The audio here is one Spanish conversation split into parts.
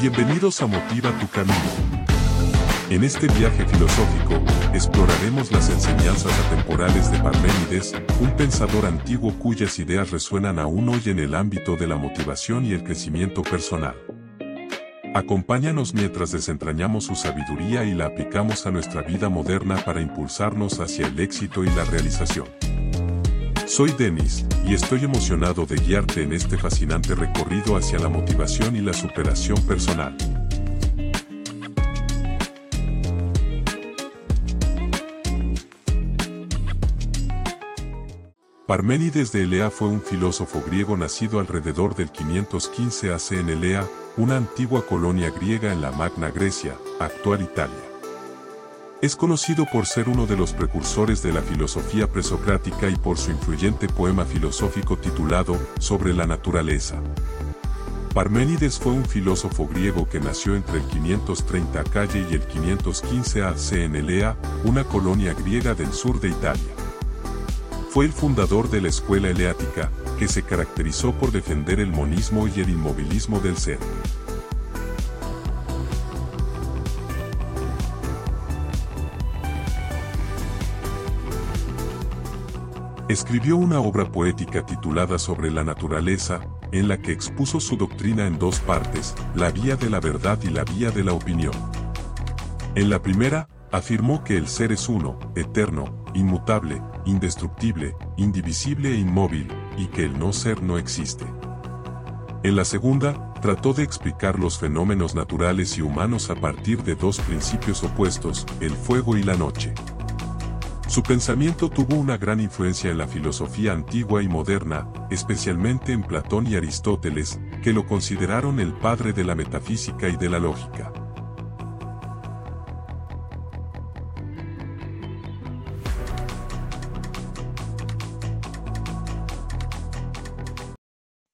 Bienvenidos a Motiva tu Camino. En este viaje filosófico, exploraremos las enseñanzas atemporales de Parménides, un pensador antiguo cuyas ideas resuenan aún hoy en el ámbito de la motivación y el crecimiento personal. Acompáñanos mientras desentrañamos su sabiduría y la aplicamos a nuestra vida moderna para impulsarnos hacia el éxito y la realización. Soy Denis, y estoy emocionado de guiarte en este fascinante recorrido hacia la motivación y la superación personal. Parménides de Elea fue un filósofo griego nacido alrededor del 515 AC en Elea, una antigua colonia griega en la Magna Grecia, actual Italia. Es conocido por ser uno de los precursores de la filosofía presocrática y por su influyente poema filosófico titulado Sobre la naturaleza. Parménides fue un filósofo griego que nació entre el 530 Calle y el 515 AC en Elea, una colonia griega del sur de Italia. Fue el fundador de la escuela eleática, que se caracterizó por defender el monismo y el inmovilismo del ser. Escribió una obra poética titulada Sobre la naturaleza, en la que expuso su doctrina en dos partes, la vía de la verdad y la vía de la opinión. En la primera, afirmó que el ser es uno, eterno, inmutable, indestructible, indivisible e inmóvil, y que el no ser no existe. En la segunda, trató de explicar los fenómenos naturales y humanos a partir de dos principios opuestos, el fuego y la noche. Su pensamiento tuvo una gran influencia en la filosofía antigua y moderna, especialmente en Platón y Aristóteles, que lo consideraron el padre de la metafísica y de la lógica.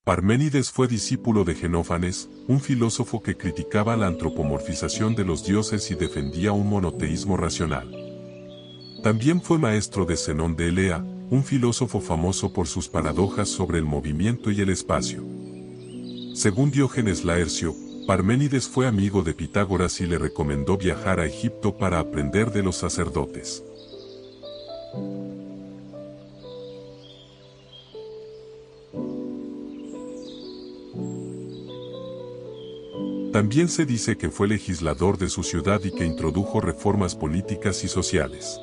Parménides fue discípulo de Genófanes, un filósofo que criticaba la antropomorfización de los dioses y defendía un monoteísmo racional. También fue maestro de Zenón de Elea, un filósofo famoso por sus paradojas sobre el movimiento y el espacio. Según Diógenes Laercio, Parménides fue amigo de Pitágoras y le recomendó viajar a Egipto para aprender de los sacerdotes. También se dice que fue legislador de su ciudad y que introdujo reformas políticas y sociales.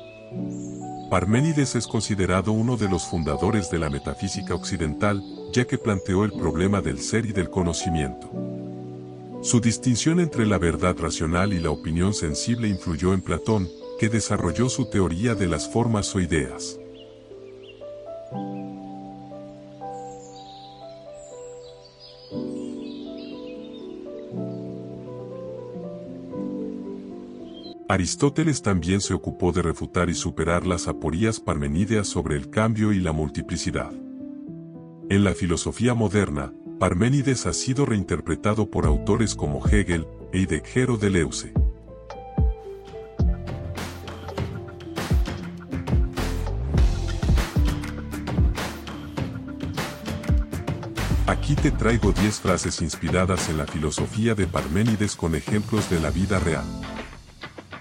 Parménides es considerado uno de los fundadores de la metafísica occidental, ya que planteó el problema del ser y del conocimiento. Su distinción entre la verdad racional y la opinión sensible influyó en Platón, que desarrolló su teoría de las formas o ideas. Aristóteles también se ocupó de refutar y superar las aporías parmenídeas sobre el cambio y la multiplicidad. En la filosofía moderna, Parménides ha sido reinterpretado por autores como Hegel e Heidegger de Deleuze. Aquí te traigo 10 frases inspiradas en la filosofía de Parménides con ejemplos de la vida real.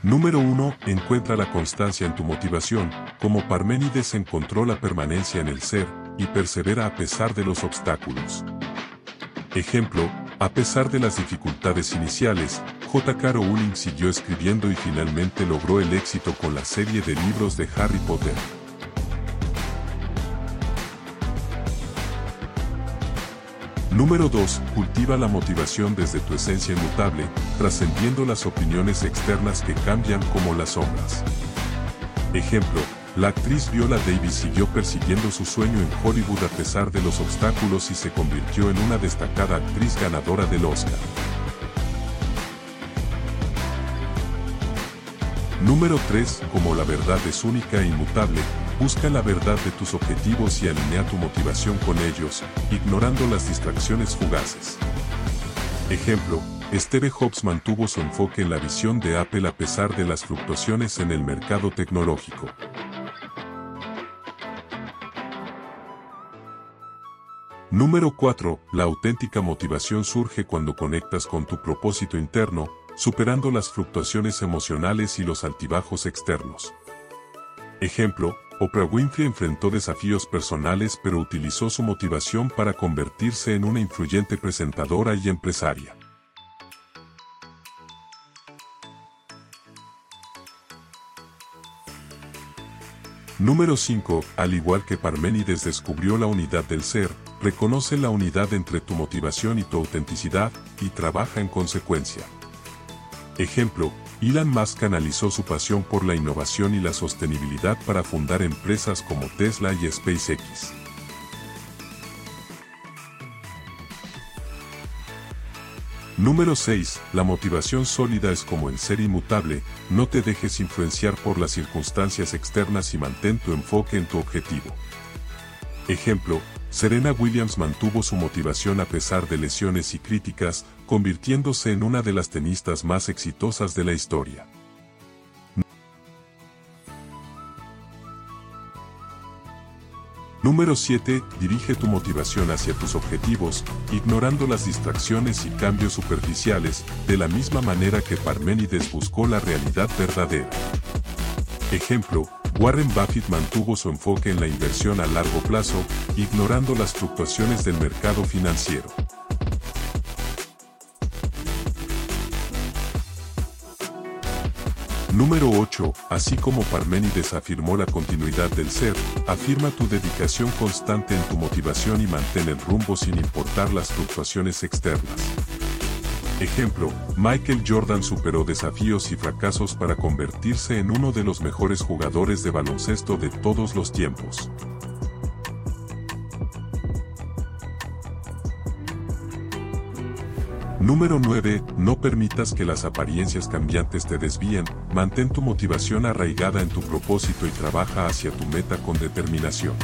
Número 1. Encuentra la constancia en tu motivación, como Parménides encontró la permanencia en el ser, y persevera a pesar de los obstáculos. Ejemplo, a pesar de las dificultades iniciales, J.K. Rowling siguió escribiendo y finalmente logró el éxito con la serie de libros de Harry Potter. Número 2. Cultiva la motivación desde tu esencia inmutable, trascendiendo las opiniones externas que cambian como las sombras. Ejemplo, la actriz Viola Davis siguió persiguiendo su sueño en Hollywood a pesar de los obstáculos y se convirtió en una destacada actriz ganadora del Oscar. Número 3. Como la verdad es única e inmutable, Busca la verdad de tus objetivos y alinea tu motivación con ellos, ignorando las distracciones fugaces. Ejemplo, Steve Jobs mantuvo su enfoque en la visión de Apple a pesar de las fluctuaciones en el mercado tecnológico. Número 4. La auténtica motivación surge cuando conectas con tu propósito interno, superando las fluctuaciones emocionales y los altibajos externos. Ejemplo, Oprah Winfrey enfrentó desafíos personales pero utilizó su motivación para convertirse en una influyente presentadora y empresaria. Número 5. Al igual que Parménides descubrió la unidad del ser, reconoce la unidad entre tu motivación y tu autenticidad, y trabaja en consecuencia. Ejemplo, Elon Musk canalizó su pasión por la innovación y la sostenibilidad para fundar empresas como Tesla y SpaceX. Número 6. La motivación sólida es como el ser inmutable, no te dejes influenciar por las circunstancias externas y mantén tu enfoque en tu objetivo. Ejemplo, Serena Williams mantuvo su motivación a pesar de lesiones y críticas, convirtiéndose en una de las tenistas más exitosas de la historia. Número 7. Dirige tu motivación hacia tus objetivos, ignorando las distracciones y cambios superficiales, de la misma manera que Parménides buscó la realidad verdadera. Ejemplo, Warren Buffett mantuvo su enfoque en la inversión a largo plazo, ignorando las fluctuaciones del mercado financiero. Número 8. Así como Parménides afirmó la continuidad del ser, afirma tu dedicación constante en tu motivación y mantén el rumbo sin importar las fluctuaciones externas. Ejemplo, Michael Jordan superó desafíos y fracasos para convertirse en uno de los mejores jugadores de baloncesto de todos los tiempos. Número 9. No permitas que las apariencias cambiantes te desvíen, mantén tu motivación arraigada en tu propósito y trabaja hacia tu meta con determinación.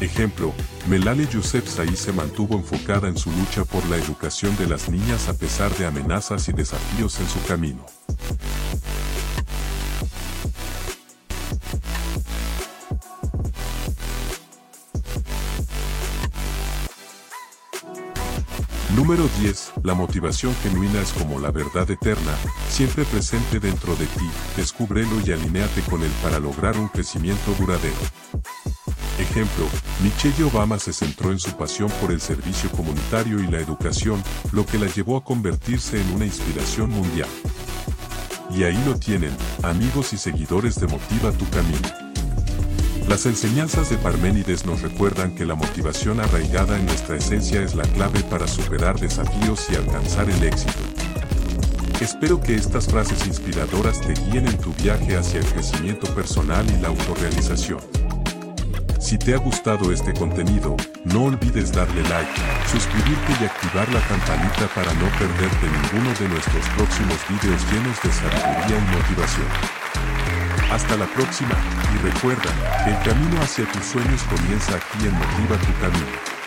Ejemplo, Melale Yousefzai se mantuvo enfocada en su lucha por la educación de las niñas a pesar de amenazas y desafíos en su camino. Número 10. La motivación genuina es como la verdad eterna, siempre presente dentro de ti, descúbrelo y alinéate con él para lograr un crecimiento duradero. Ejemplo, Michelle Obama se centró en su pasión por el servicio comunitario y la educación, lo que la llevó a convertirse en una inspiración mundial. Y ahí lo tienen, amigos y seguidores de Motiva tu Camino. Las enseñanzas de Parménides nos recuerdan que la motivación arraigada en nuestra esencia es la clave para superar desafíos y alcanzar el éxito. Espero que estas frases inspiradoras te guíen en tu viaje hacia el crecimiento personal y la autorrealización. Si te ha gustado este contenido, no olvides darle like, suscribirte y activar la campanita para no perderte ninguno de nuestros próximos videos llenos de sabiduría y motivación. Hasta la próxima, y recuerda, el camino hacia tus sueños comienza aquí en Motiva tu Camino.